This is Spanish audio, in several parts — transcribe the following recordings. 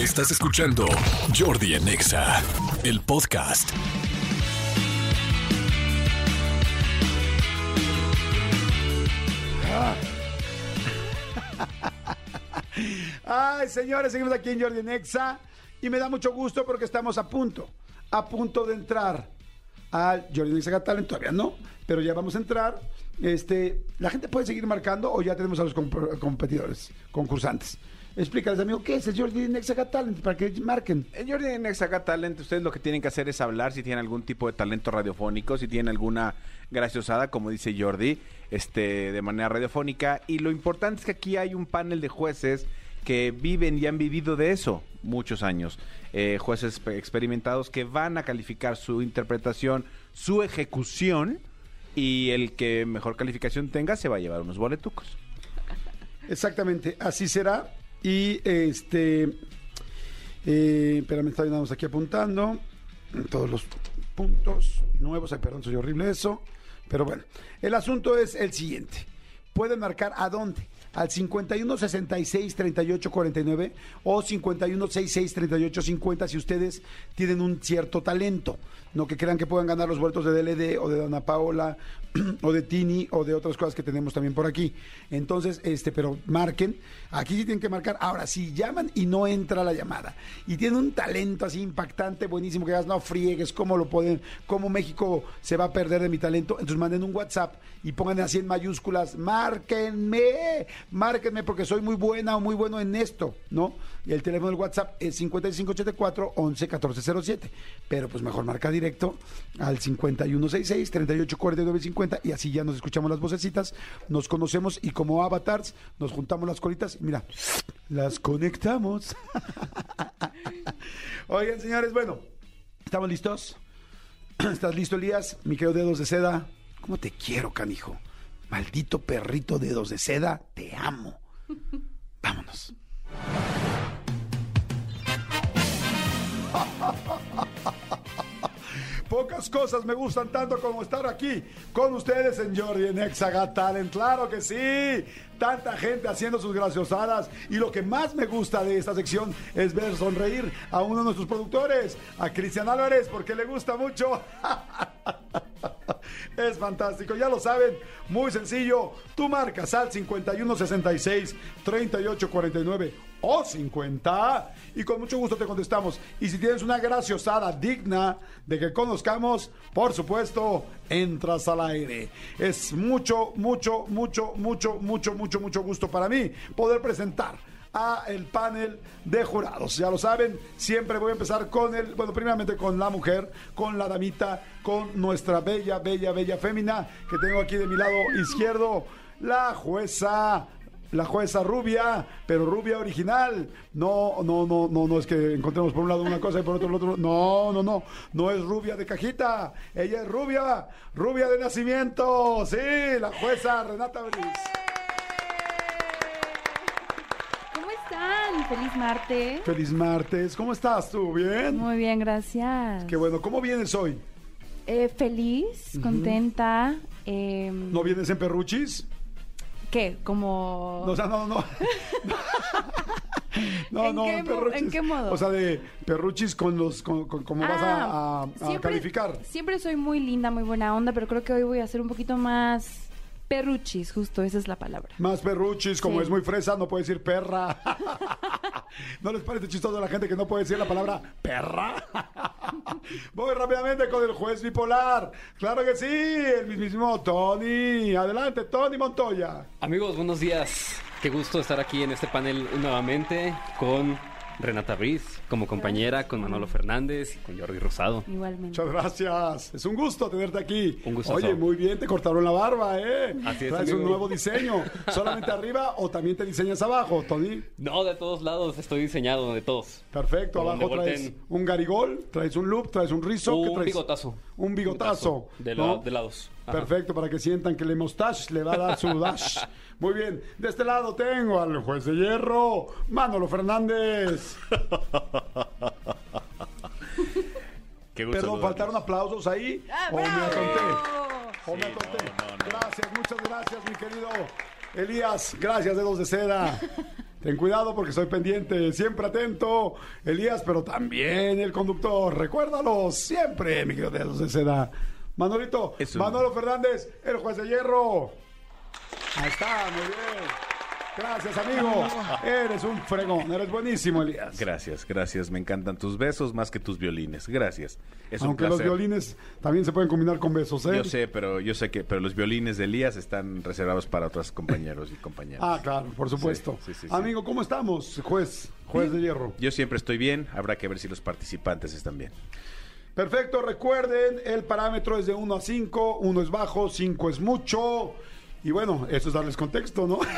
Estás escuchando Jordi en Exa, el podcast. Ay, señores, seguimos aquí en Jordi Nexa y me da mucho gusto porque estamos a punto, a punto de entrar al Jordi Nexa Got Talent, todavía no, pero ya vamos a entrar. Este, la gente puede seguir marcando o ya tenemos a los comp- competidores, concursantes. Explícales, amigo, ¿qué es el Jordi Nexa Got Talent? Para que marquen. En Jordi Exaca Talent, ustedes lo que tienen que hacer es hablar si tienen algún tipo de talento radiofónico, si tienen alguna graciosada, como dice Jordi, este, de manera radiofónica. Y lo importante es que aquí hay un panel de jueces que viven y han vivido de eso muchos años. Eh, jueces pe- experimentados que van a calificar su interpretación, su ejecución, y el que mejor calificación tenga se va a llevar unos boletucos. Exactamente, así será. Y este, eh, está estamos aquí apuntando todos los puntos nuevos. Ay, perdón, soy horrible eso. Pero bueno, el asunto es el siguiente. Pueden marcar a dónde. Al 51 66 38 49 o 51 66 38 50 si ustedes tienen un cierto talento. No que crean que puedan ganar los boletos de DLD o de Dona Paola o de Tini o de otras cosas que tenemos también por aquí. Entonces, este, pero marquen. Aquí sí tienen que marcar. Ahora, si llaman y no entra la llamada y tienen un talento así impactante, buenísimo, que digas, no friegues, ¿cómo lo pueden? ¿Cómo México se va a perder de mi talento? Entonces manden un WhatsApp y pongan así en mayúsculas, márquenme, márquenme porque soy muy buena o muy bueno en esto, ¿no? Y el teléfono del WhatsApp es 5584 11 1407. Pero pues mejor marca directo al 5166 3849 50 y así ya nos escuchamos las vocecitas, nos conocemos y como avatars nos juntamos las colitas y mira, las conectamos. Oigan, señores, bueno, ¿estamos listos? ¿Estás listo, Elías? Mi querido dedos de seda. ¿Cómo te quiero, canijo? Maldito perrito dedos de seda, te amo. Vámonos. Pocas cosas me gustan tanto como estar aquí con ustedes en Jordi en Talent. Claro que sí. Tanta gente haciendo sus graciosadas. Y lo que más me gusta de esta sección es ver sonreír a uno de nuestros productores, a Cristian Álvarez, porque le gusta mucho. Es fantástico, ya lo saben, muy sencillo. Tú marcas al 5166 3849 o 50 y con mucho gusto te contestamos. Y si tienes una graciosada digna de que conozcamos, por supuesto, entras al aire. Es mucho, mucho, mucho, mucho, mucho, mucho, mucho gusto para mí poder presentar a el panel de jurados. Ya lo saben, siempre voy a empezar con el, bueno, primeramente con la mujer, con la damita, con nuestra bella, bella, bella fémina que tengo aquí de mi lado izquierdo, la jueza. La jueza rubia, pero rubia original. No, no, no, no, no es que encontremos por un lado una cosa y por otro el otro. No, no, no. No es rubia de cajita. Ella es rubia, rubia de nacimiento. Sí, la jueza Renata Belis. ¿Cómo están? Feliz martes. Feliz martes. ¿Cómo estás tú? ¿Bien? Muy bien, gracias. Qué bueno. ¿Cómo vienes hoy? Eh, feliz, contenta. eh, ¿No vienes en perruchis? ¿Qué? Como... No, o sea, no, no. No, ¿En no, qué perruchis. en qué modo? O sea, de perruchis con los, con, con- cómo vas a, a- Ah, a siempre- calificar. Siempre soy muy linda, muy buena onda, pero creo que hoy voy a ser un poquito más perruchis, justo, esa es la palabra. Más perruchis, como Sí. es muy fresa, no puede decir perra. ¿No les parece chistoso a la gente que no puede decir la palabra perra? Voy rápidamente con el juez bipolar. Claro que sí, el mismísimo Tony. Adelante, Tony Montoya. Amigos, buenos días. Qué gusto estar aquí en este panel nuevamente con Renata Briz como compañera, con Manolo Fernández y con Jordi Rosado. Igualmente. Muchas gracias. Es un gusto tenerte aquí. Un gustazo. Oye, muy bien, te cortaron la barba, ¿eh? Así es, Traes un nuevo diseño. ¿Solamente arriba o también te diseñas abajo, Tony? No, de todos lados estoy diseñado, de todos. Perfecto, abajo traes volteen. un garigol, traes un loop, traes un rizo. ¿qué Un traes? bigotazo. Un bigotazo. De, ¿no? la- de lados. Perfecto, para que sientan que le mustache le va a dar su dash. Muy bien, de este lado tengo al juez de hierro, Manolo Fernández. Qué gusto Perdón, saludarlos. faltaron aplausos ahí. ¡Ah, ¿O me bravo! atonté? ¿O me Sí, atonté? no, no, no. Gracias, muchas gracias, mi querido Elías. Gracias, dedos de seda. Ten cuidado porque estoy pendiente, siempre atento, Elías, pero también el conductor. Recuérdalo siempre, mi querido dedos de seda. Manolito, Manolo Fernández, el juez de hierro. Ahí está, muy bien. Gracias, amigo. Eres un fregón, eres buenísimo, Elías. Gracias, gracias. Me encantan tus besos más que tus violines. Gracias. Es Aunque un los violines también se pueden combinar con besos, ¿eh? Yo sé, pero yo sé que pero los violines de Elías están reservados para otros compañeros y compañeras. Ah, claro, por supuesto. Sí, sí, sí, sí. Amigo, ¿cómo estamos, juez? Juez de hierro. Yo siempre estoy bien, habrá que ver si los participantes están bien. Perfecto, recuerden, el parámetro es de 1 a 5, 1 es bajo, 5 es mucho. Y bueno, eso es darles contexto, ¿no?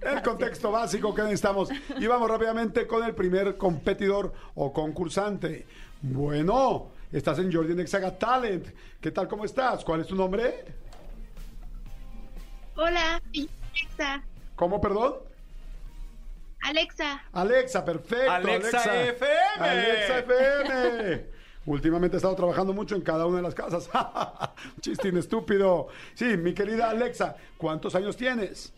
El contexto básico que necesitamos. Y vamos rápidamente con el primer competidor o concursante. Bueno, estás en Jordi Nexaga Talent. ¿Qué tal? ¿Cómo estás? ¿Cuál es tu nombre? Hola, Alexa. ¿Cómo, perdón? Alexa, Alexa, perfecto. Alexa FM. Alexa FM. Últimamente he estado trabajando mucho en cada una de las casas. Chistín estúpido. Sí, mi querida Alexa, ¿cuántos años tienes?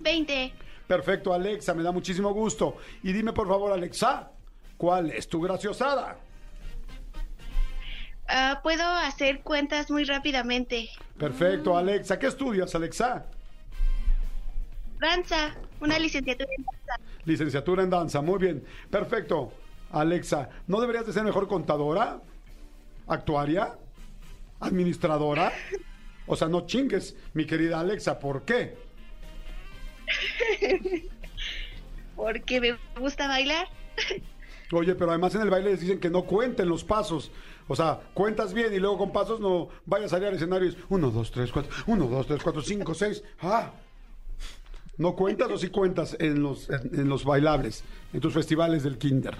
20. Perfecto, Alexa, me da muchísimo gusto. Y dime, por favor, Alexa, ¿cuál es tu graciosada? Ah, Puedo hacer cuentas muy rápidamente. Perfecto, Alexa. ¿Qué estudias, Alexa? Danza, una licenciatura en danza. Licenciatura en danza. Muy bien. Perfecto, Alexa. ¿No deberías de ser mejor contadora? ¿Actuaria? ¿Administradora? O sea, no chingues, mi querida Alexa. ¿Por qué? porque me gusta bailar. Oye, pero además en el baile les dicen que no cuenten los pasos. O sea, cuentas bien y luego con pasos no vayas a salir al escenario y es 1, 2, 3, 4, 1, 2, 3, 4, 5, 6. ¡Ah! ¿No cuentas o sí cuentas en los, en, en los bailables, en tus festivales del kinder?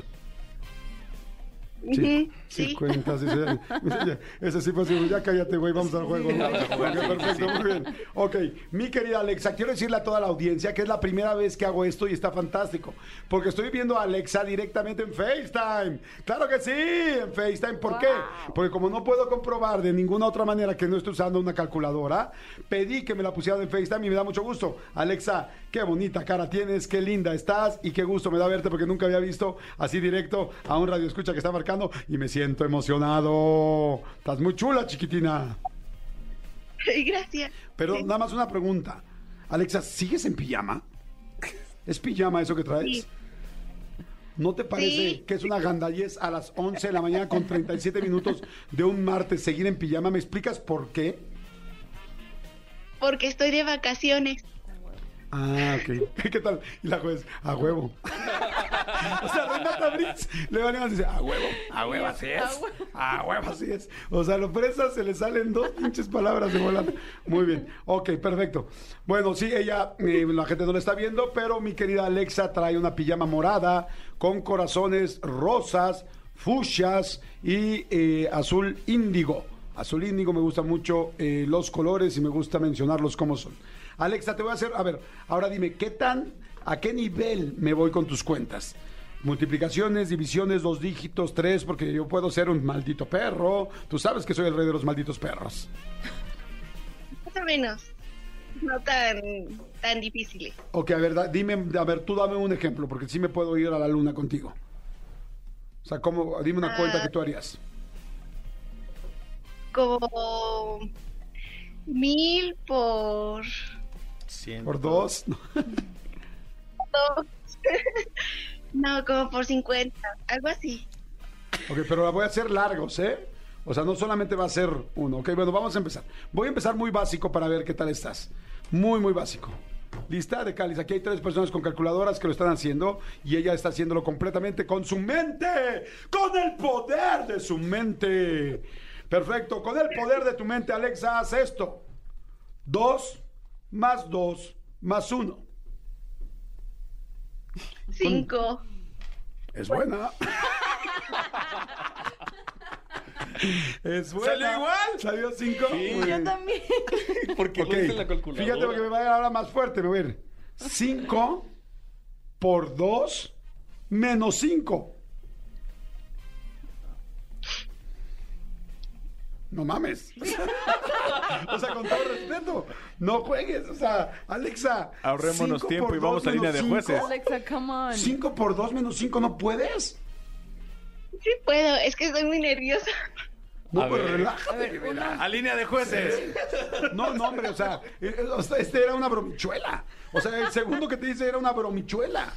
Sí, sí, sí. cuentas. Ese, ese sí fue así, ya cállate, güey, vamos al juego. ¿no? Vamos a jugar, Ok, sí, perfecto, muy bien. Ok, mi querida Alexa, quiero decirle a toda la audiencia que es la primera vez que hago esto y está fantástico, porque estoy viendo a Alexa directamente en FaceTime. Claro que sí, en FaceTime. ¿Por qué? Porque como no puedo comprobar de ninguna otra manera que no esté usando una calculadora, pedí que me la pusieran en FaceTime y me da mucho gusto. Alexa, qué bonita cara tienes, qué linda estás y qué gusto me da verte porque nunca había visto así directo a un radio escucha que está marcando y me siento emocionado. Estás muy chula, chiquitina. Gracias. Pero Sí. nada más una pregunta. Alexa, ¿sigues en pijama? ¿Es pijama eso que traes? Sí. ¿No te parece Sí. que es una gandallez a las 11 de la mañana con 37 minutos de un martes seguir en pijama? ¿Me explicas por qué? Porque estoy de vacaciones. Ah, ok. ¿Qué tal? Y la juez, a huevo. o sea, Renata Brits le van a decir, a huevo, a huevo, así es. A huevo, así es. O sea, a lo fresa se le salen dos pinches palabras de volante. Muy bien. Ok, perfecto. Bueno, sí, ella, eh, la gente no la está viendo, pero mi querida Alexa trae una pijama morada con corazones rosas, fuchsias y eh, azul índigo. Azul índigo me gustan mucho eh, los colores y me gusta mencionarlos como son. Alexa, te voy a hacer, a ver, ahora dime, ¿qué tan, a qué nivel me voy con tus cuentas? Multiplicaciones, divisiones, dos dígitos, tres, porque yo puedo ser un maldito perro. Tú sabes que soy el rey de los malditos perros. Más o menos. No tan, tan difíciles. Ok, a ver, da- dime, a ver, tú dame un ejemplo, porque sí me puedo ir a la luna contigo. O sea, ¿cómo? Dime una cuenta Ah. que tú harías. Como mil por Por dos. dos. no, como por 50. Algo así. Ok, pero la voy a hacer largos, ¿eh? O sea, no solamente va a ser uno. Ok, bueno, vamos a empezar. Voy a empezar muy básico para ver qué tal estás. Muy, muy básico. Lista de cáliz. Aquí hay tres personas con calculadoras que lo están haciendo y ella está haciéndolo completamente con su mente. Con el poder de su mente. Perfecto. Con el poder de tu mente, Alexa, haz esto. Dos más dos más uno. Cinco. Es buena. es buena. ¿Salió igual? ¿Salió cinco? Muy Yo también. Porque Ok, lo hice en la calculadora. Fíjate porque me va a ir ahora más fuerte, me voy a ir. 5 por 2 menos 5. No mames. O sea, con todo respeto, no juegues. O sea, Alexa. Ahorrémonos tiempo y vamos a línea de jueces. Alexa, come on. 5 por 2 menos 5, ¿no puedes? Sí puedo, es que estoy muy nerviosa. No, A pues ver. relájate. A ver. A línea de jueces. No, no, hombre, o sea, eh, eh, o sea, este era una bromichuela. O sea, el segundo que te dice era una bromichuela.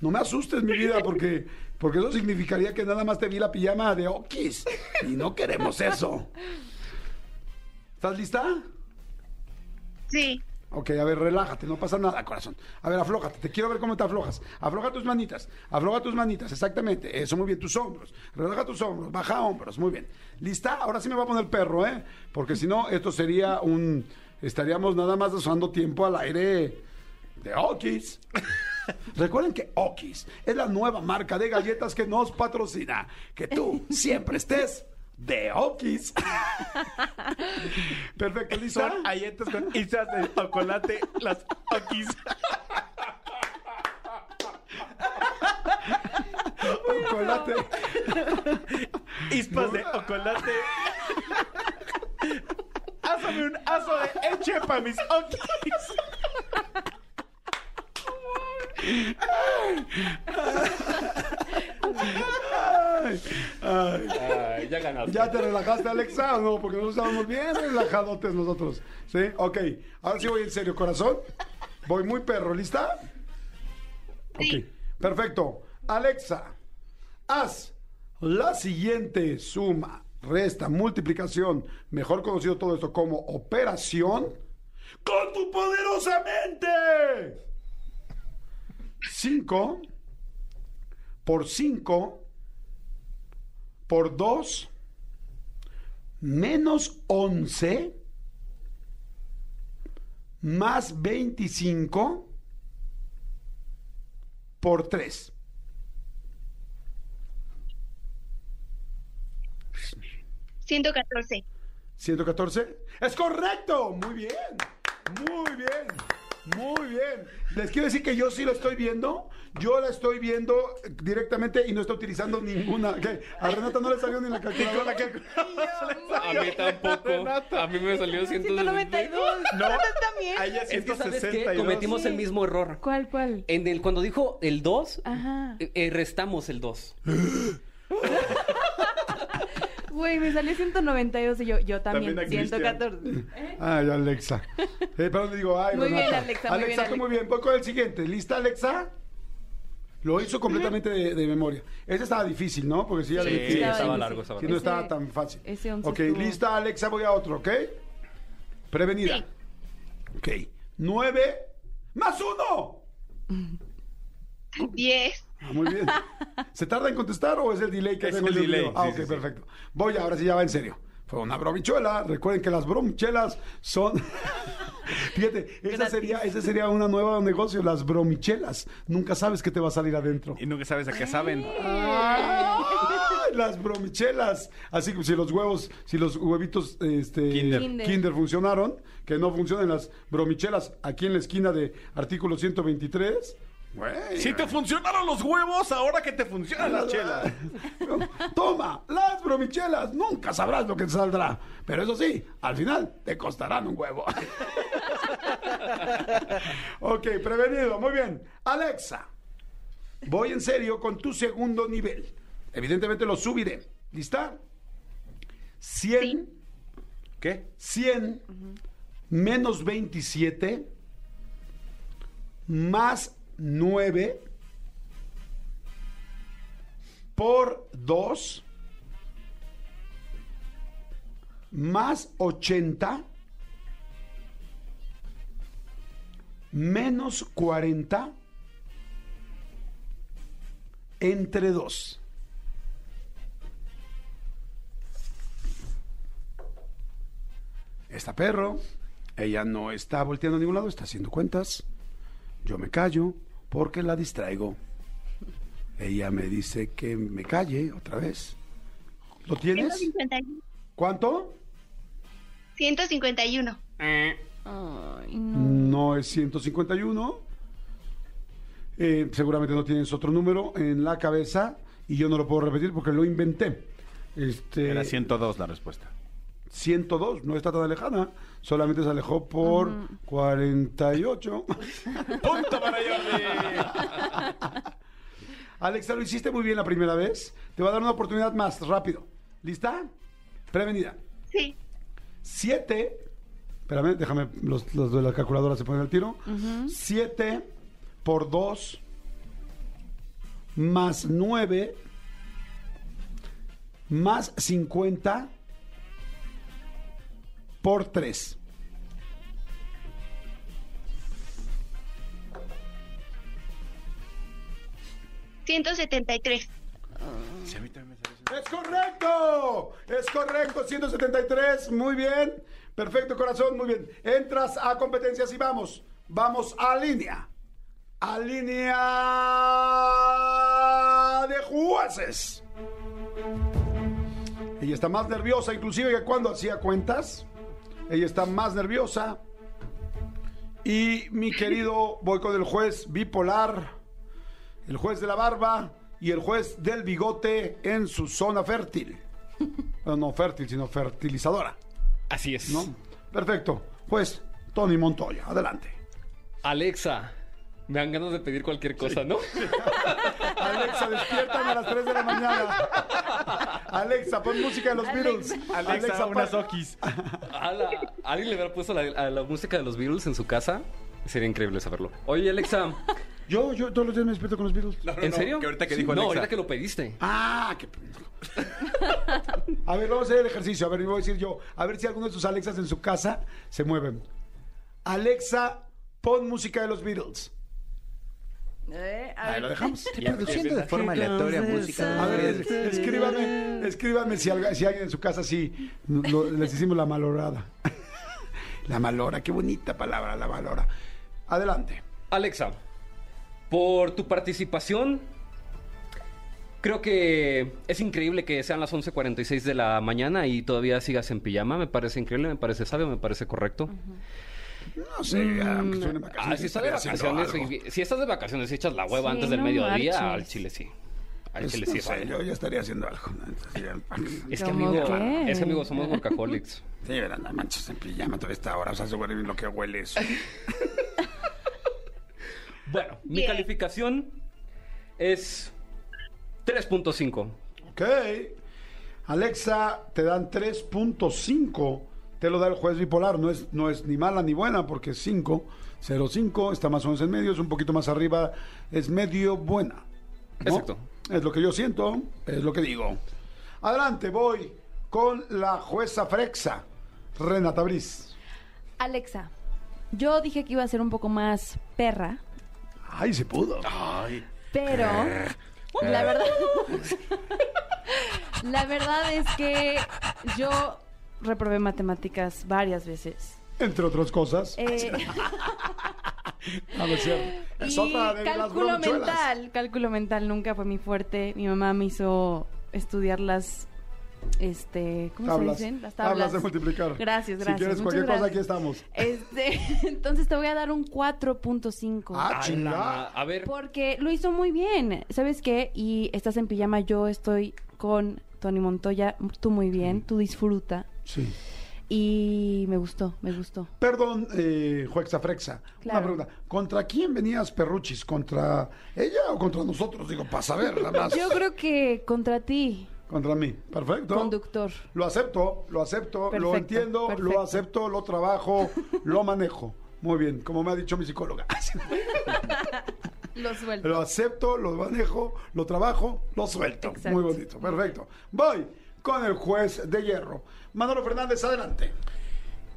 No me asustes, mi vida, porque, porque eso significaría que nada más te vi la pijama de Okis. Y no queremos eso. ¿Estás lista? Sí, Ok, a ver, relájate, no pasa nada, corazón. A ver, aflójate, te quiero ver cómo te aflojas. Afloja tus manitas, afloja tus manitas, exactamente. Eso, muy bien, tus hombros. Relaja tus hombros, baja hombros, muy bien. ¿Lista? Ahora sí me va a poner perro, ¿eh? Porque si no, esto sería un... Estaríamos nada más usando tiempo al aire de Okis. Recuerden que Okis es la nueva marca de galletas que nos patrocina. Que tú siempre estés de Okis. Perfecto, ¿lista? Son galletas con isas de chocolate, las okis. Chocolate. Ispas de chocolate. Hazme un aso de eche para mis okis. Ay, ay. Ay, ya ganaste. ¿Ya te relajaste, Alexa, no? Porque nosotros estábamos bien relajadotes nosotros. ¿Sí? Ok. Ahora sí voy en serio, corazón. Voy muy perro. ¿Lista? Sí. Ok. Perfecto. Alexa, haz la siguiente suma, resta, multiplicación, mejor conocido todo esto como operación, con tu poderosa mente. 5 por 5 por 2 menos 11 más 25 por 3. ciento catorce. 114. Es correcto. Muy bien. Muy bien. Muy bien. Les quiero decir que yo sí lo estoy viendo. Yo la estoy viendo directamente y no estoy utilizando ninguna. ¿Qué? A Renata no le salió ni la calculadora. A mí tampoco. A mí me salió 192. No, también. a ella Es que, ¿sabes qué? 162. Cometimos el mismo error. ¿Cuál, cuál? En el, cuando dijo el 2, Ajá. eh, eh, restamos el 2. Güey, me salió 192 y yo, yo también. También a 114. Ay, Alexa. Eh, pero le digo, ay, Muy bien. Alexa, muy bien, tú muy bien. Voy con el siguiente. ¿Lista, Alexa? Lo hizo completamente de, de memoria. Ese estaba difícil, ¿no? Porque si ya Sí, le estaba estaba largo, estaba Si no estaba tan fácil. ese once ok, estuvo- lista, Alexa, voy a otro, ¿ok? Prevenida. Sí. Ok. Nueve más uno. Diez. Ah, muy bien. ¿Se tarda en contestar o es el delay que Es tengo el delay, video? Ah, ok, sí, sí. perfecto. Voy, ahora sí ya va en serio. Fue una bromichuela. Recuerden que las bromichelas son. Fíjate, esa sería, esa sería una nueva negocio, las bromichelas. Nunca sabes qué te va a salir adentro. Y nunca sabes a qué saben. ¡Ay! Las bromichelas. Así que si los huevos, si los huevitos este, Kinder. Kinder. Kinder funcionaron, que no funcionan las bromichelas aquí en la esquina de artículo 123. Güey, Si te funcionaron los huevos, ahora que te funcionan las chelas. Toma, las bromichelas. Nunca sabrás lo que te saldrá. Pero eso sí, al final te costarán un huevo. ok, prevenido. Muy bien. Alexa, voy en serio con tu segundo nivel. Evidentemente lo subiré. ¿Lista? 100, Sí. ¿Qué? 100 menos 27 más 9 por 2 más 80 menos 40 entre 2. Está perro. Ella no está volteando a ningún lado, está haciendo cuentas. Yo me callo porque la distraigo. Ella me dice que me calle otra vez. ¿Lo tienes? 151. ¿Cuánto? 151. Ay, no. No es 151. Eh, seguramente no tienes otro número en la cabeza y yo no lo puedo repetir porque lo inventé. Este, Era 102 la respuesta. 102, no está tan alejada, solamente se alejó por 48. ¡Punto para Jordi! Alexa, lo hiciste muy bien la primera vez. Te voy a dar una oportunidad más, rápido. ¿Lista? Prevenida. Sí. 7. Espérame, déjame, los, los de la calculadora se ponen al tiro. 7 por 2 más 9 más 50 por 3. Ciento setenta y tres. ¡Es correcto! ¡Es correcto! 173, muy bien. Perfecto, corazón, muy bien. Entras a competencias y vamos. Vamos a línea. A línea de jueces. Ella está más nerviosa, inclusive que cuando hacía cuentas. Ella está más nerviosa. Y mi querido, voy con el juez bipolar, el juez de la barba y el juez del bigote en su zona fértil. No, no fértil, sino fertilizadora. Así es. ¿No? Perfecto. Juez Tony Montoya, adelante. Alexa, me dan ganas de pedir cualquier cosa, ¿no? Alexa, despiértame a las 3 de la mañana. Alexa, pon música de los Beatles. Alexa, unas pon- okis. Ala, ¿Alguien le hubiera puesto la, a la música de los Beatles en su casa? Sería increíble saberlo. Oye, Alexa, Yo, yo todos los días me despierto con los Beatles. ¿en serio? que ahorita que Sí, dijo No, Alexa. ahorita que lo pediste. Ah, qué. A ver, vamos a hacer el ejercicio. A ver, voy a decir yo. A ver si alguno de sus Alexas en su casa se mueven. Alexa, pon música de los Beatles. Eh, a Ahí ver. lo dejamos. Reproduciendo de forma aleatoria música. A ver, es- escríbame, escríbame si, alguien en su casa sí lo- les hicimos la malorada. La malora, qué bonita palabra, la malora. Adelante. Alexa, por tu participación, creo que es increíble que sean las 11.46 de la mañana y todavía sigas en pijama. Me parece increíble, me parece sabio, me parece correcto. No sé, aunque estoy en vacaciones. Ah, si estás de estaría haciendo vacaciones, algo. si estás de vacaciones y echas la hueva Sí, antes del no mediodía, marches. al chile sí. Al Pues, chile no sí. sé, yo ya estaría haciendo algo. ¿no? Entonces, ya- Es que ¿Cómo amigo, qué? es que amigo, somos workaholics. Sí, ¿verdad? no manches en pijama toda esta hora. O sea, se huele bien lo que huele eso. Bueno, mi Bien. calificación es 3.5. Ok. Alexa, te dan 3.5. Te lo da el juez bipolar. No es, no es ni mala ni buena porque es 5. 0.5. Está más o menos en medio. Es un poquito más arriba. Es medio buena. ¿no? Exacto. Es lo que yo siento. Es lo que digo. Adelante, voy con la jueza Frexa. Renata Briz. Alexa, yo dije que iba a ser un poco más perra, Ay, se pudo. pero la verdad, la verdad es que yo reprobé matemáticas varias veces. Entre otras cosas. Eh, A ver, si es y otra de cálculo mental, cálculo mental nunca fue mi fuerte. Mi mamá me hizo estudiar las, este, ¿cómo Tablas. se dicen? Las Tablas tablas. de multiplicar. Gracias, Si gracias. quieres muchas cualquier cosa, aquí estamos. Este, entonces te voy a dar un 4.5. Ah, A chinga. la- A ver, Porque lo hizo muy bien. ¿Sabes qué? Y estás en pijama, yo estoy con Tony Montoya. Tú muy bien, tú disfruta. Sí. Y me gustó, me gustó. Perdón, eh, Juexa Frexa. Una pregunta. ¿Contra quién venías, Perruchis? ¿Contra ella o contra nosotros? Digo, para saber, nada más. Yo creo que contra ti, Contra mí. Perfecto. conductor. Lo acepto, lo acepto, lo Perfecto, entiendo, lo acepto, lo trabajo, lo manejo. Muy bien, como me ha dicho mi psicóloga. Lo suelto. Lo acepto, lo manejo, lo trabajo, lo suelto. Exacto. Muy bonito, perfecto. Voy con el juez de hierro. Manolo Fernández, adelante.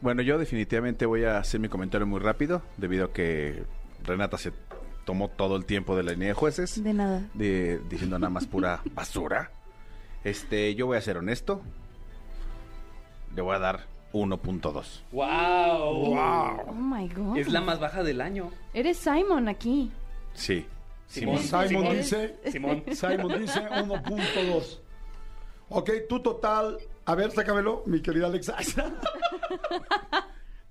Bueno, yo definitivamente voy a hacer mi comentario muy rápido, debido a que Renata se tomó todo el tiempo de la línea de jueces, De nada. de, diciendo nada más pura basura. Este, yo voy a ser honesto. Le voy a dar 1.2. wow. Oh my God. Es la más baja del año. Eres Simon aquí. Sí. Simón. Simon Simón. dice. Simón. Simon dice 1.2. Ok, tu total. A ver, sácamelo, mi querida Alexa.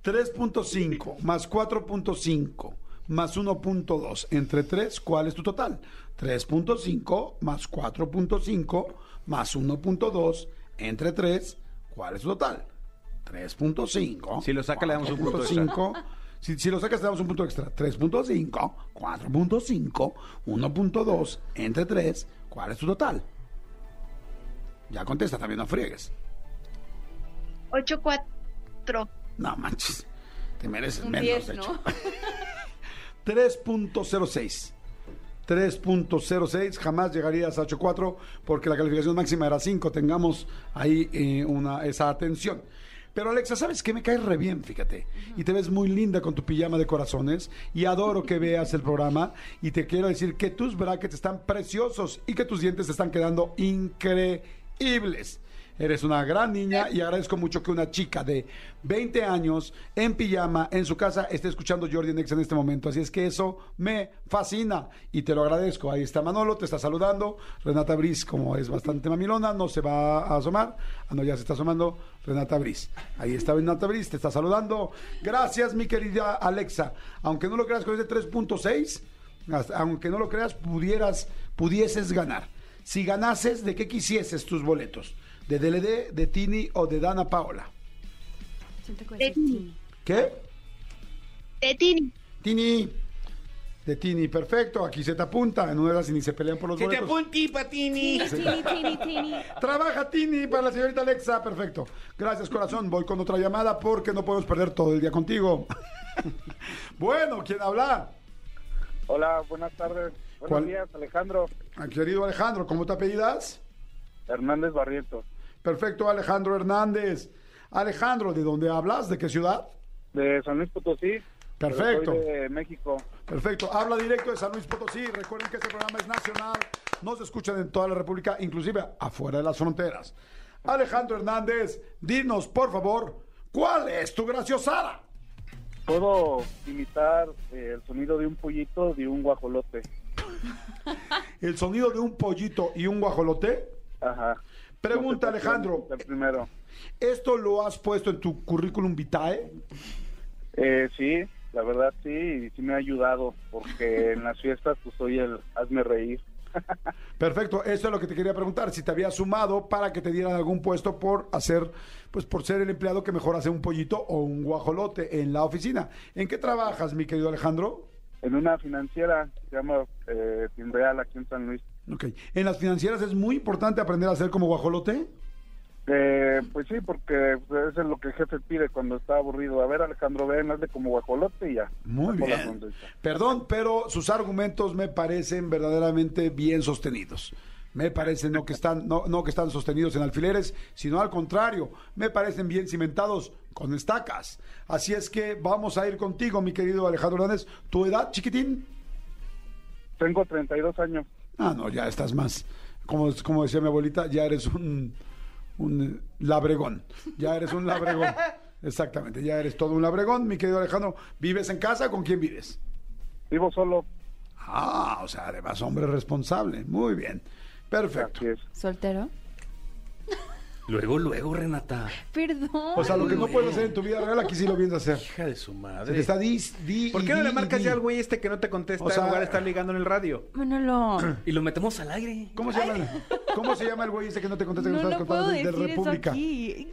3.5 más 4.5 más 1.2. Entre 3, ¿cuál es tu total? 3.5 más 4.5 más 1.2. Entre 3, ¿cuál es tu total? 3.5. Si lo saca, le damos un punto 4.5. Si, si lo sacas, te damos un punto extra. 3.5, 4.5, 1.2, entre 3. ¿Cuál es tu total? Ya contesta, también no friegues. 8, 4. No manches. Te mereces Un menos, 10, de hecho. ¿no? 3.06. 3.06, jamás llegarías a 8.4 porque la calificación máxima era 5. Tengamos ahí eh, una, esa atención. Pero Alexa, ¿sabes qué? Me caes re bien, fíjate. Y te ves muy linda con tu pijama de corazones. Y adoro que veas el programa. Y te quiero decir que tus brackets están preciosos y que tus dientes te están quedando increíbles. Eres una gran niña y agradezco mucho que una chica de 20 años en pijama en su casa esté escuchando Jordi Nex en este momento. Así es que eso me fascina y te lo agradezco. Ahí está Manolo, te está saludando. Renata Briz, como es bastante mamilona, no se va a asomar. Ah, no, ya se está asomando Renata Briz. Ahí está Renata Briz, te está saludando. Gracias, mi querida Alexa. Aunque no lo creas con ese 3.6, hasta- aunque no lo creas, pudieras, pudieses ganar. Si ganases, ¿de qué quisieses tus boletos? ¿De DLD, de Tini o de Dana Paola? Siento que decir Tini. Tini. ¿Qué? De Tini. Tini. De Tini, perfecto. Aquí se te apunta. En una de las ni se pelean por los ¡Que te boletos. apunti, Patini! Tini, Tini, Tini. Trabaja Tini para la señorita Alexa. Perfecto. Gracias, corazón. Voy con otra llamada porque no podemos perder todo el día contigo. bueno, ¿quién habla? Hola, buenas tardes. Buenos ¿Cuál? días, Alejandro Querido Alejandro, ¿cómo te apellidas? Hernández Barrientos, Perfecto, Alejandro Hernández. Alejandro, ¿de dónde hablas? ¿De qué ciudad? de San Luis Potosí. Perfecto. soy de México. Perfecto. Habla directo de San Luis Potosí. Recuerden que este programa es nacional. Nos escuchan en toda la República, inclusive afuera de las fronteras. Alejandro Hernández, dinos, por favor, ¿cuál es tu graciosada? Puedo imitar eh, el sonido de un pollito de un guajolote. ¿El sonido de un pollito y un guajolote? Ajá. Pregunta, No Alejandro. El primero. ¿Esto lo has puesto en tu currículum vitae? Eh, sí, la verdad sí, y sí me ha ayudado, porque en las fiestas pues soy el hazme reír. Perfecto, eso es lo que te quería preguntar, si te había sumado para que te dieran algún puesto por hacer, pues por ser el empleado que mejor hace un pollito o un guajolote en la oficina. ¿En qué trabajas, mi querido Alejandro? En una financiera, se llama eh, Finreal, aquí en San Luis. Ok. En las financieras es muy importante aprender a hacer como guajolote. Eh, pues sí, porque pues, eso es lo que el jefe pide cuando está aburrido. A ver, Alejandro, ven, hazle como guajolote y ya. Muy bien. Perdón, pero sus argumentos me parecen verdaderamente bien sostenidos. Me parecen no que están no, no que están sostenidos en alfileres, sino al contrario, me parecen bien cimentados con estacas. Así es que vamos a ir contigo, mi querido Alejandro Hernández. ¿Tu edad, chiquitín? Tengo 32 años. Ah, no, ya estás más. Como, como decía mi abuelita, ya eres un, un labregón. Ya eres un labregón. Exactamente, ya eres todo un labregón, mi querido Alejandro. ¿Vives en casa? ¿Con quién vives? Vivo solo. Ah, o sea, además hombre responsable. Muy bien. Perfecto. ¿Soltero? Luego, luego, Renata. Perdón. O sea, lo que no puedes hacer en tu vida real, aquí sí lo vienes a hacer. Hija de su Se te madre. está dis, di, ¿Por qué no le marcas di. ya al güey este que no te contesta O sea- en lugar de estar ligando en el radio? Manolo. Y lo metemos al aire. ¿Cómo se llama? el- ¿Cómo se llama el güey ese que no te contesta que No, no estás puedo contando de, de decir eso República? aquí.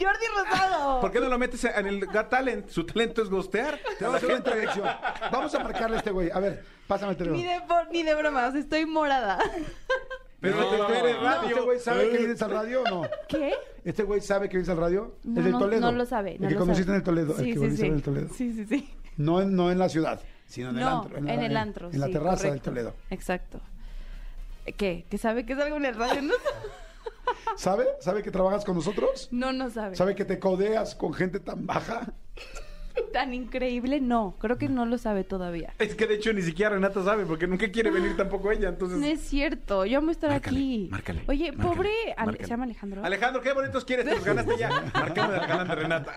Jordi Rosado. ¿Por qué no lo metes en el Got Talent? Su talento es gostear. Te vamos a hacer una introducción. Vamos a marcarle a este güey. A ver, pásame el teléfono. Ni de, por- ni de bromas, estoy morada. Pero No. te eres radio. ¿Este güey sabe que vienes al radio o no? ¿Qué? ¿Este güey sabe que vienes al radio? No, el del Toledo. no lo sabe. El que conociste sabe. en el Toledo. Sí, el que sí, conociste sí. en el Toledo. Sí, sí, sí. No, en, no en la ciudad, sino en el no, antro. en, la- el antro. En la sí, terraza del. Toledo. Exacto. ¿Qué? ¿Que sabe que es algo en el radio? No, ¿Sabe? ¿Sabe que trabajas con nosotros? no, no sabe. ¿Sabe que te codeas con gente tan baja? Tan increíble, no. Creo que no lo sabe todavía. Es que de hecho ni siquiera Renata sabe porque nunca quiere venir tampoco ella. Entonces. No es cierto. Yo amo estar Márcale, aquí. márcale, Oye, márcale, pobre... Ale-. ¿Se llama Alejandro? Alejandro, ¿qué boletos quieres? Te los ganaste ya. Marcame al galán de Renata.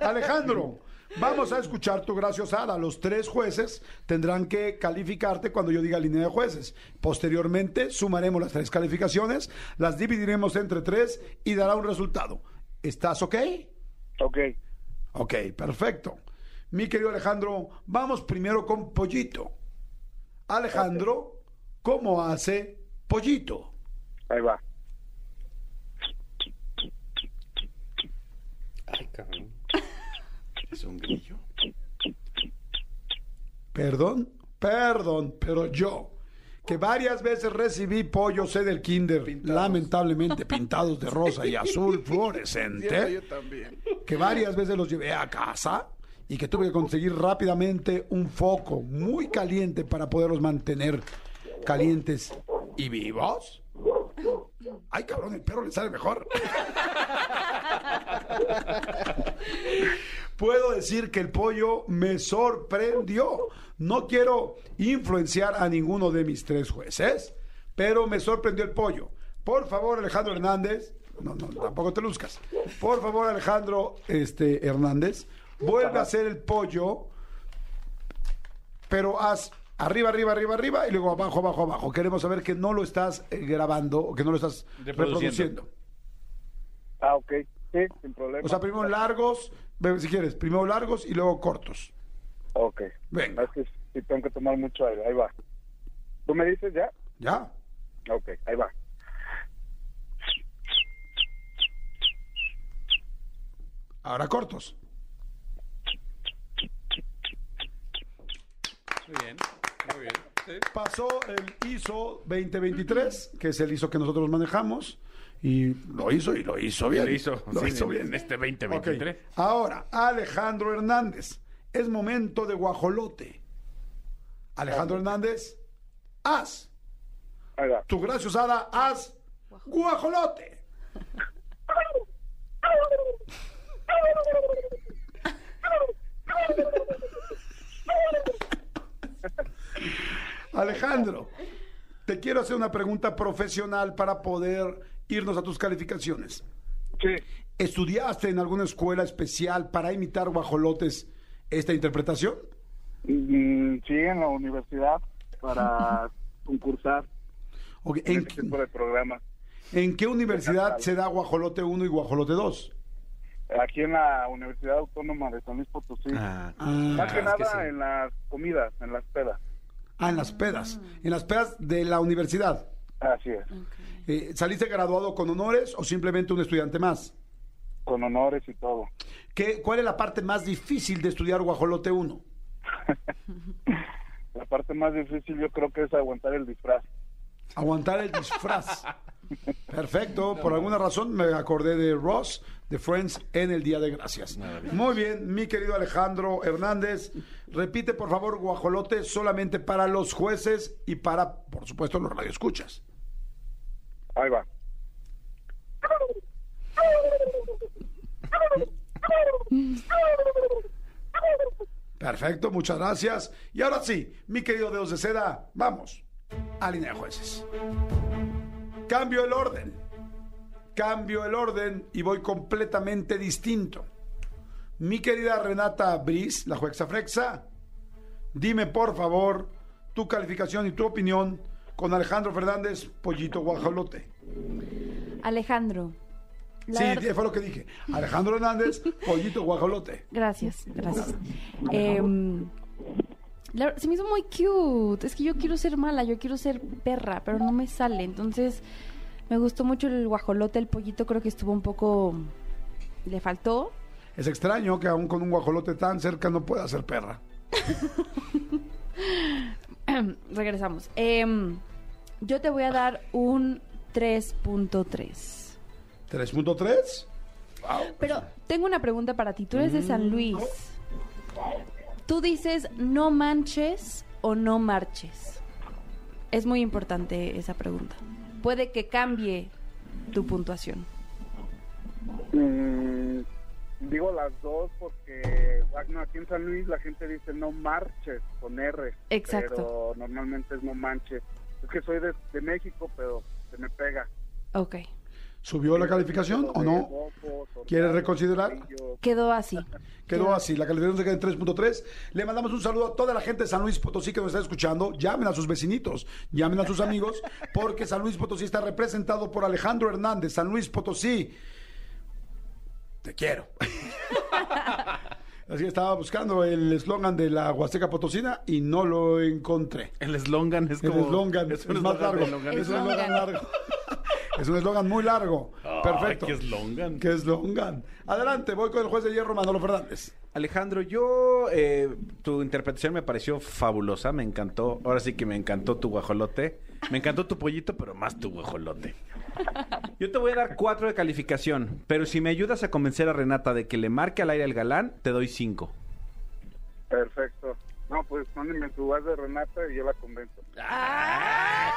Alejandro, vamos a escuchar tu graciosada. Los tres jueces tendrán que calificarte cuando yo diga línea de jueces. Posteriormente sumaremos las tres calificaciones, las dividiremos entre tres y dará un resultado. ¿Estás ok? Ok. Ok, perfecto. Mi querido Alejandro, vamos primero con Pollito. Alejandro, ¿cómo hace Pollito? Ahí va. Ay, cabrón. Es un grillo. Perdón, perdón, pero yo, que varias veces recibí pollos C del kinder, lamentablemente pintados de rosa y azul fluorescente, también. que varias veces los llevé a casa y que tuve que conseguir rápidamente un foco muy caliente para poderlos mantener calientes y vivos. Ay, cabrón, el perro le sale mejor. Puedo decir que el pollo me sorprendió. No quiero influenciar a ninguno de mis tres jueces, pero me sorprendió el pollo. Por favor, Alejandro Hernández. No, no, tampoco te luzcas. Por favor, Alejandro este, Hernández, vuelve a hacer el pollo, pero haz arriba, arriba, arriba, arriba y luego abajo, abajo, abajo. Queremos saber que no lo estás eh, grabando o que no lo estás Reproduciendo. Ah, ok. Sí, sin problema. O sea, primero largos, si quieres, primero largos y luego cortos. Ok. Venga. Es que sí tengo que tomar mucho aire. Ahí va. ¿Tú me dices ya? ¿Ya? Ok, ahí va. Ahora cortos. Muy bien, muy bien. Pasó el ISO 2023, que es el ISO que nosotros manejamos, y lo hizo y lo hizo bien. Lo hizo, Lo sí, hizo en- bien. en este Ok. 2023. Ahora, Alejandro Hernández. Es momento de guajolote. Alejandro Hernández, haz. Tu gracia usada, haz guajolote. Alejandro, te quiero hacer una pregunta profesional para poder irnos a tus calificaciones. Sí. ¿Estudiaste en alguna escuela especial para imitar guajolotes esta interpretación? Mm, sí, en la universidad para concursar en ¿En, este tipo de programas. en qué universidad se da guajolote 1 y guajolote 2? Aquí en la Universidad Autónoma de San Luis Potosí. Ah, Más que nada que sí. en las comidas, en las pedas. Ah, en las pedas. En las pedas de la universidad. Así es. Eh, ¿Saliste graduado con honores o simplemente un estudiante más? Con honores y todo. ¿Qué, ¿Cuál es la parte más difícil de estudiar guajolote 1? La parte más difícil yo creo que es aguantar el disfraz. Aguantar el disfraz. Perfecto. Por alguna razón me acordé de Ross, de Friends, en el Día de Gracias. Muy bien, mi querido Alejandro Hernández. Repite, por favor, guajolote solamente para los jueces y para, por supuesto, los radioescuchas. Ahí va. Perfecto, muchas gracias. Y ahora sí, mi querido Dedos de Seda, vamos a línea de jueces. Cambio el orden. Cambio el orden y voy completamente distinto. Mi querida Renata Briz, la jueza Frexa, dime por favor tu calificación y tu opinión con Alejandro Fernández, Pollito Guajolote. Alejandro. Sí, fue lo que dije. Alejandro Hernández, Pollito Guajolote. Gracias, gracias. Em, la- se me hizo muy cute. Es que yo quiero ser mala, yo quiero ser perra, pero no me sale. Entonces, me gustó mucho el guajolote, el pollito creo que estuvo un poco... Le faltó. Es extraño que aún con un guajolote tan cerca no pueda ser perra. Regresamos. Em, yo te voy a dar un 3.3. 3.3. Pero tengo una pregunta para ti. Tú eres de San Luis. Tú dices no manches o no marches. Es muy importante esa pregunta. Puede que cambie tu puntuación. Mm, digo las dos porque bueno, aquí en San Luis la gente dice no marches con R. Exacto. Pero normalmente es no manches. Es que soy de, de México, pero se me pega. Ok. ¿Subió la calificación o no? ¿Quieres reconsiderar? Quedó así. Quedó así, la calificación se queda en 3.3. Le mandamos un saludo a toda la gente de San Luis Potosí que nos está escuchando. Llamen a sus vecinitos, llamen a sus amigos, porque San Luis Potosí está representado por Alejandro Hernández. San Luis Potosí, te quiero. Así que estaba buscando el eslogan de la Huasteca Potosina y no lo encontré. El eslogan es El como... eslogan es es, más largo. Es un Eslogan. largo. Es un eslogan muy largo. Perfecto. qué eslogan. ¿Qué eslogan? Adelante, voy con el juez de hierro, Manolo Fernández. Alejandro, yo eh, tu interpretación me pareció fabulosa, me encantó. Ahora sí que me encantó tu guajolote. Me encantó tu pollito, pero más tu guajolote. Yo te voy a dar cuatro de calificación, pero si me ayudas a convencer a Renata de que le marque al aire al galán, te doy cinco. Perfecto. No, pues mándenme su base de Renata y yo la convenzo. Nada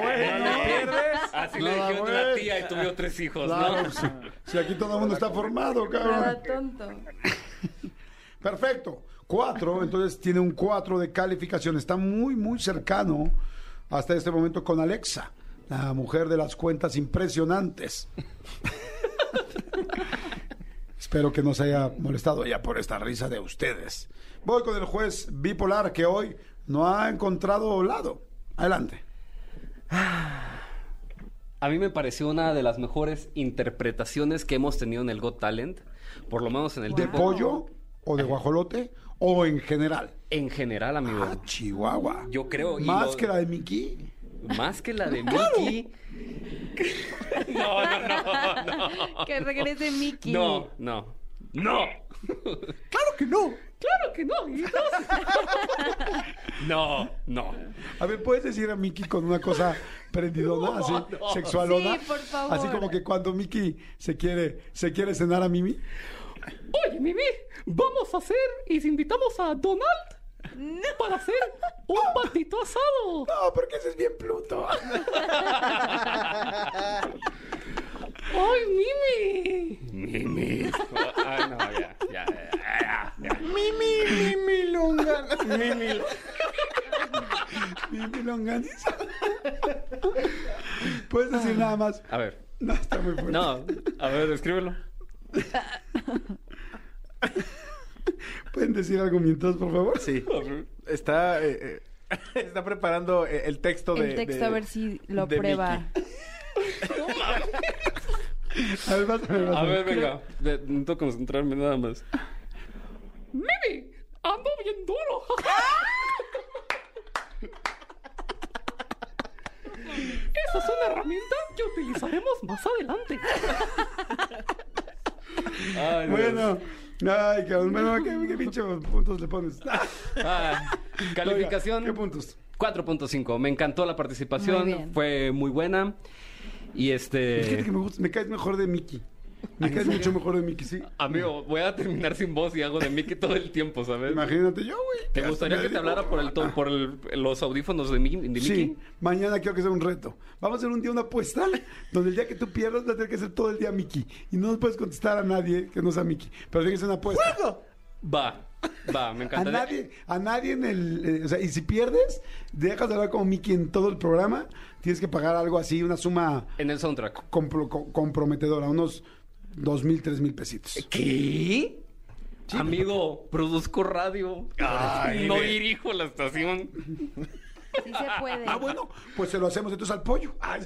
bueno. ¿No pierdes? Así le Nada dijeron a la tía y tuvo tres hijos, Claro, ¿no? si, si aquí todo el mundo está formado, Nada cabrón. tonto. Perfecto. Cuatro, entonces tiene un cuatro de calificación. Está muy, muy cercano hasta este momento con Alexa, la mujer de las cuentas impresionantes. Espero que no se haya molestado ella por esta risa de ustedes. Voy con el juez bipolar que hoy no ha encontrado lado. Adelante. A mí me pareció una de las mejores interpretaciones que hemos tenido en el Got Talent, por lo menos en el ¿De tiempo. pollo o de guajolote o en general? En general, amigo. Ah, Chihuahua. Yo creo, y Más lo- que la de Mickey. Más que la de Mickey. no, no, no, no. Que regrese Mickey. No, no. No. Claro que no. Claro que no, hijitos. No, no. A ver, ¿puedes decir a Mickey con una cosa prendidona, así, no. sexualona? Sí, por favor. Así como que cuando Mickey se quiere, se quiere cenar a Mimi. Oye, Mimi, vamos a hacer y si invitamos a Donald para hacer un patito asado. No, porque ese es bien Pluto. ¡Ay, Mimi! Mimi. Ay, no, ya, ya, ya. Mimi, Mimi Longaniza. Mimi, Mimi Longaniza. ¿Puedes decir nada más? A ver. No, está muy fuerte. No, a ver, escríbelo. ¿Pueden decir algo mientras, por favor? Sí. Está, eh, eh, está preparando eh, el texto de. El texto, de- a ver si lo prueba. A ver, vas, vas, A vas. ver, venga. De- Necesito concentrarme nada más. ¡Mimi! ¡Ando bien duro! Esa es una herramienta que utilizaremos más adelante. Ay. Bueno, ay, cabrón, bueno, ¿qué, qué pinche puntos le pones? Ah, calificación. ¿Qué puntos? 4.5. Me encantó la Muy participación. bien. Fue muy buena. Y este. que me, gusta- me caes mejor de Mickey. Me caes mucho mejor de Mickey, sí. Amigo, voy a terminar sin voz y hago de Mickey todo el tiempo, ¿sabes? Imagínate yo, güey. ¿Te gustaría que te digo, hablara por el por el- los audífonos de Mickey? de Mickey? Sí, mañana quiero que sea un reto. Vamos a hacer un día una apuesta donde el día que tú pierdas va a tener que ser todo el día Mickey. Y no puedes contestar a nadie que no sea Mickey. Pero tiene que ser una apuesta. Va, va, me A encantaría. nadie, a nadie en el... eh, o sea, y si pierdes, dejas de hablar como Mickey en todo el programa, tienes que pagar algo así, una suma En el soundtrack. compro- co- comprometedora, unos dos mil, tres mil pesitos. ¿Qué? Amigo, produzco radio. no dirijo la estación. Sí se puede. Ah, bueno, pues se lo hacemos entonces al pollo. Ah.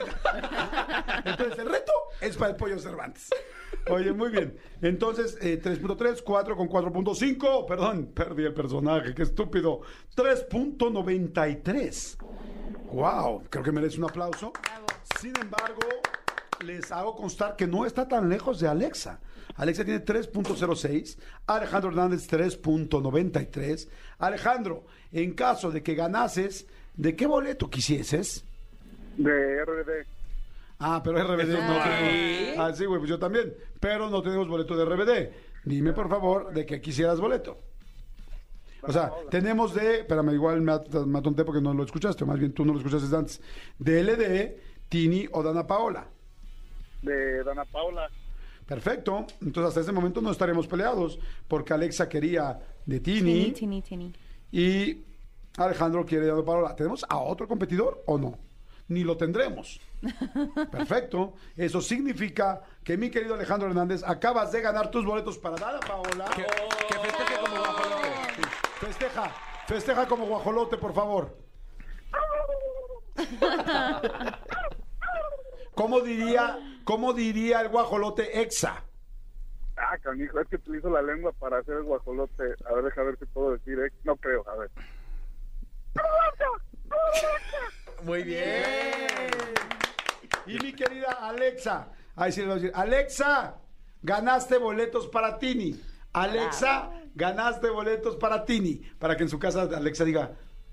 Entonces el reto es para el pollo Cervantes. Oye, muy bien. Entonces, eh, 3.3, 4 con 4.5. Perdón, perdí el personaje, qué estúpido. 3.93. Wow, creo que merece un aplauso. Sin embargo, les hago constar que no está tan lejos de Alexa. Alexa tiene 3.06, Alejandro Hernández 3.93. Alejandro, en caso de que ganases, ¿de qué boleto quisieses? De RBD. Ah, pero RBD no tenemos. Ah, sí, güey, pues yo también. Pero no tenemos boleto de RBD. Dime, por favor, de qué quisieras boleto. O sea, tenemos de. Espérame, igual me, me atonté porque no lo escuchaste, o más bien tú no lo escuchaste antes. De LD, Tini o Dana Paola. De Dana Paula. Perfecto. Entonces, hasta ese momento no estaremos peleados porque Alexa quería de Tini, Tini, tini, tini. y Alejandro quiere de Dana Paola. ¿Tenemos a otro competidor o no? Ni lo tendremos. Perfecto. Eso significa que mi querido Alejandro Hernández, acabas de ganar tus boletos para Dana Paola. Que, que festeje como guajolote. Sí. Festeja, festeja como guajolote, por favor. ¿Cómo diría, cómo diría el guajolote exa? Ah, canijo, es que utilizo la lengua para hacer el guajolote. A ver, deja ver si puedo decir. eh. No creo, a ver. Muy bien. Y Y mi querida Alexa, ahí sí le voy a decir, Alexa, ganaste boletos para Tini. Alexa, ganaste boletos para Tini. Para que en su casa Alexa diga,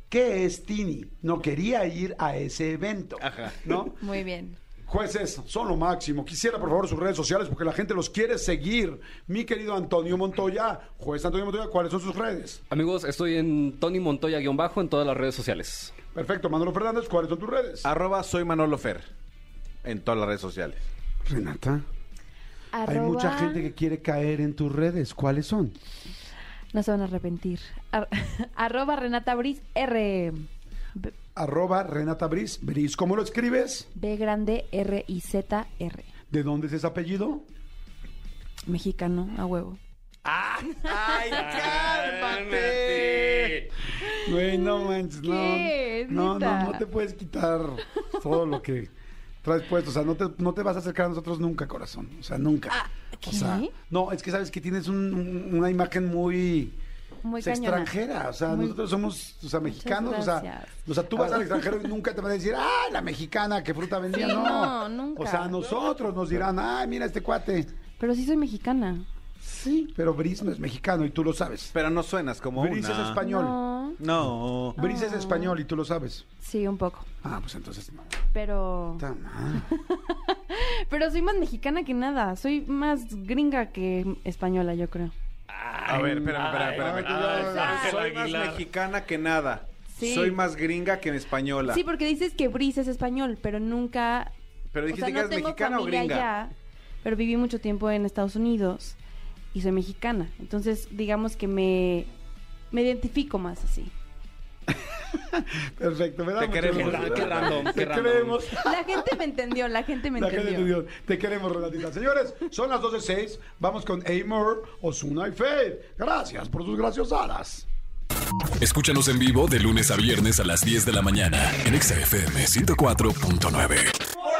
¿qué es Tini? No quería ir a ese evento. Ajá. ¿No? Muy bien. Jueces, son lo máximo. Quisiera, por favor, sus redes sociales porque la gente los quiere seguir. Mi querido Antonio Montoya, juez Antonio Montoya, ¿cuáles son sus redes? Amigos, estoy en Tony Montoya-bajo en todas las redes sociales. Perfecto, Manolo Fernández, ¿cuáles son tus redes? Arroba soy Manolo Fer. En todas las redes sociales. Renata. Hay mucha gente que quiere caer en tus redes. ¿Cuáles son? No se van a arrepentir. Ar- arroba Renata Briz R. Arroba Renata Briz. Briz, ¿cómo lo escribes? B grande R I Z R. ¿De dónde es ese apellido? Mexicano, a huevo. ¡Ay, cálmate! Güey, no manches, no. ¿Qué? No, no, no te puedes quitar todo lo que traes puesto. O sea, no te, no te vas a acercar a nosotros nunca, corazón. O sea, nunca. Ah, O sea, no, es que sabes que tienes un- un- una imagen muy... Muy extranjera, o sea, Muy- nosotros somos, o sea, mexicanos, o sea, o sea, tú vas al extranjero y nunca te van a decir, ah, la mexicana, qué fruta vendía, Sí, no. no, nunca. O sea, a nosotros nos dirán, ah, mira este cuate. Pero sí soy mexicana. Sí, pero Brice no es mexicano y tú lo sabes. Pero no suenas como Brice una. es español. No. No. Brice es español y tú lo sabes. Sí, un poco. Ah, pues entonces no. Pero. Pero soy más mexicana que nada. Soy más gringa que española, yo creo. A ver, espérame, espérame, espérame. ay, Soy más mexicana que nada. Sí. Soy más gringa que española. Sí, porque dices que Brice es español, pero nunca. Pero o dijiste sea, que no eres tengo mexicana o gringa. allá, pero viví mucho tiempo en Estados Unidos y soy mexicana. Entonces, digamos que me, me identifico más así. Perfecto, me da Te mucho queremos. gusto. Qué random, qué Te random. queremos. La gente me entendió, la gente me La gente entendió. entendió. Te queremos, Renatita. Señores, son las 12.06. Vamos con Amor, Osuna y Faith. Gracias por sus graciosadas. Escúchanos en vivo de lunes a viernes a las 10 de la mañana en Exa FM 104.9.